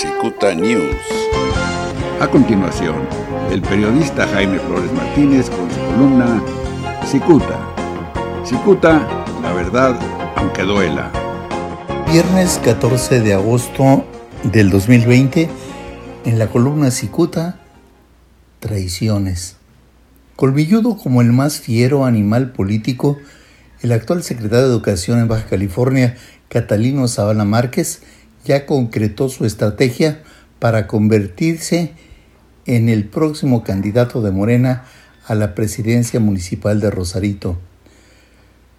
Cicuta News. A continuación, el periodista Jaime Flores Martínez con su columna Cicuta. Cicuta, la verdad, aunque duela. Viernes 14 de agosto del 2020, en la columna Cicuta, traiciones. Colmilludo como el más fiero animal político, el actual secretario de Educación en Baja California, Catalino Zavala Márquez, ya concretó su estrategia para convertirse en el próximo candidato de Morena a la presidencia municipal de Rosarito.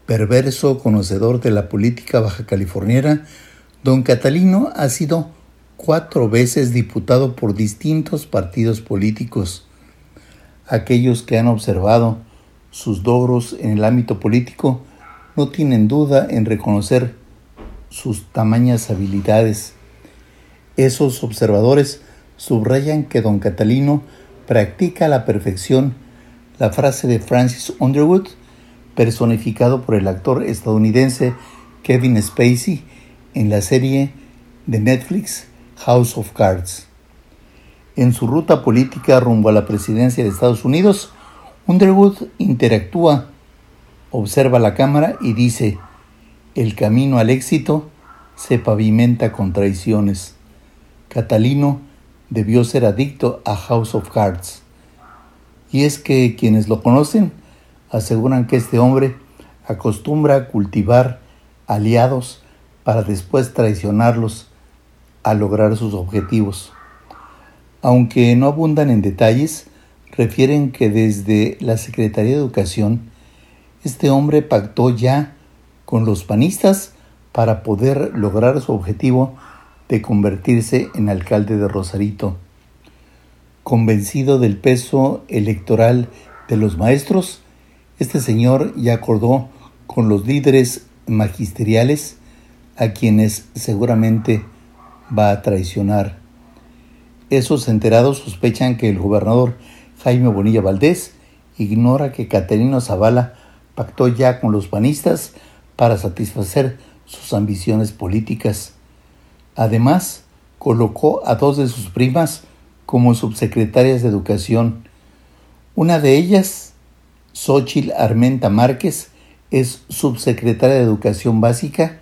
Perverso conocedor de la política baja californiana, don Catalino ha sido cuatro veces diputado por distintos partidos políticos. Aquellos que han observado sus logros en el ámbito político no tienen duda en reconocer sus tamañas habilidades. Esos observadores subrayan que don Catalino practica a la perfección la frase de Francis Underwood, personificado por el actor estadounidense Kevin Spacey en la serie de Netflix House of Cards. En su ruta política rumbo a la presidencia de Estados Unidos, Underwood interactúa, observa la cámara y dice, el camino al éxito se pavimenta con traiciones. Catalino debió ser adicto a House of Cards. Y es que quienes lo conocen aseguran que este hombre acostumbra a cultivar aliados para después traicionarlos a lograr sus objetivos. Aunque no abundan en detalles, refieren que desde la Secretaría de Educación, este hombre pactó ya con los panistas para poder lograr su objetivo de convertirse en alcalde de Rosarito. Convencido del peso electoral de los maestros, este señor ya acordó con los líderes magisteriales a quienes seguramente va a traicionar. Esos enterados sospechan que el gobernador Jaime Bonilla Valdés ignora que Caterino Zavala pactó ya con los panistas para satisfacer sus ambiciones políticas. Además, colocó a dos de sus primas como subsecretarias de Educación. Una de ellas, Xochil Armenta Márquez, es subsecretaria de Educación Básica,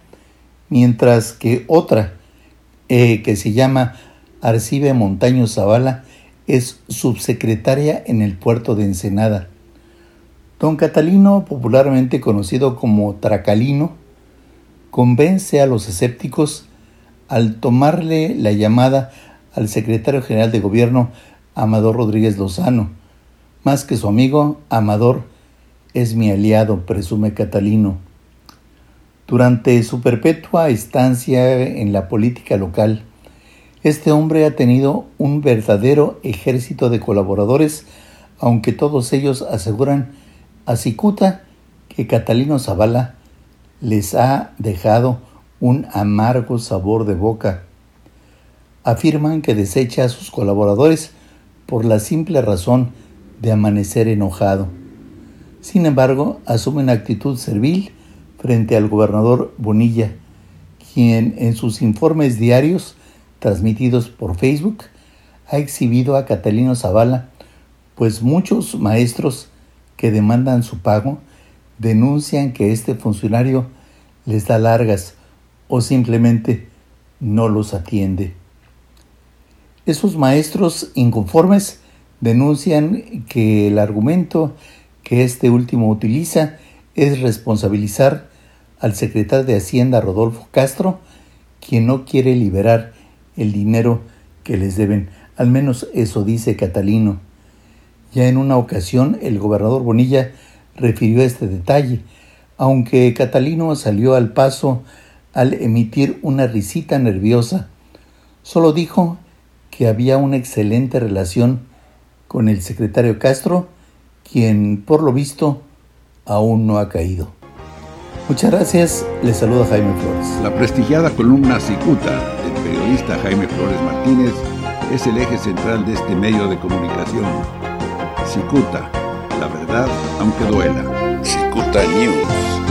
mientras que otra, eh, que se llama Arcibe Montaño Zavala, es subsecretaria en el puerto de Ensenada. Don Catalino, popularmente conocido como Tracalino, convence a los escépticos al tomarle la llamada al secretario general de gobierno Amador Rodríguez Lozano. Más que su amigo, Amador es mi aliado, presume Catalino. Durante su perpetua estancia en la política local, este hombre ha tenido un verdadero ejército de colaboradores, aunque todos ellos aseguran a que Catalino Zavala les ha dejado un amargo sabor de boca. Afirman que desecha a sus colaboradores por la simple razón de amanecer enojado. Sin embargo, asume una actitud servil frente al gobernador Bonilla, quien en sus informes diarios transmitidos por Facebook ha exhibido a Catalino Zavala, pues muchos maestros que demandan su pago denuncian que este funcionario les da largas o simplemente no los atiende. Esos maestros inconformes denuncian que el argumento que este último utiliza es responsabilizar al secretario de Hacienda Rodolfo Castro, quien no quiere liberar el dinero que les deben. Al menos eso dice Catalino. Ya en una ocasión el gobernador Bonilla refirió este detalle, aunque Catalino salió al paso al emitir una risita nerviosa. Solo dijo que había una excelente relación con el secretario Castro, quien por lo visto aún no ha caído. Muchas gracias, les saluda Jaime Flores. La prestigiada columna Cicuta del periodista Jaime Flores Martínez es el eje central de este medio de comunicación. Cicuta, la verdad aunque duela. Cicuta News.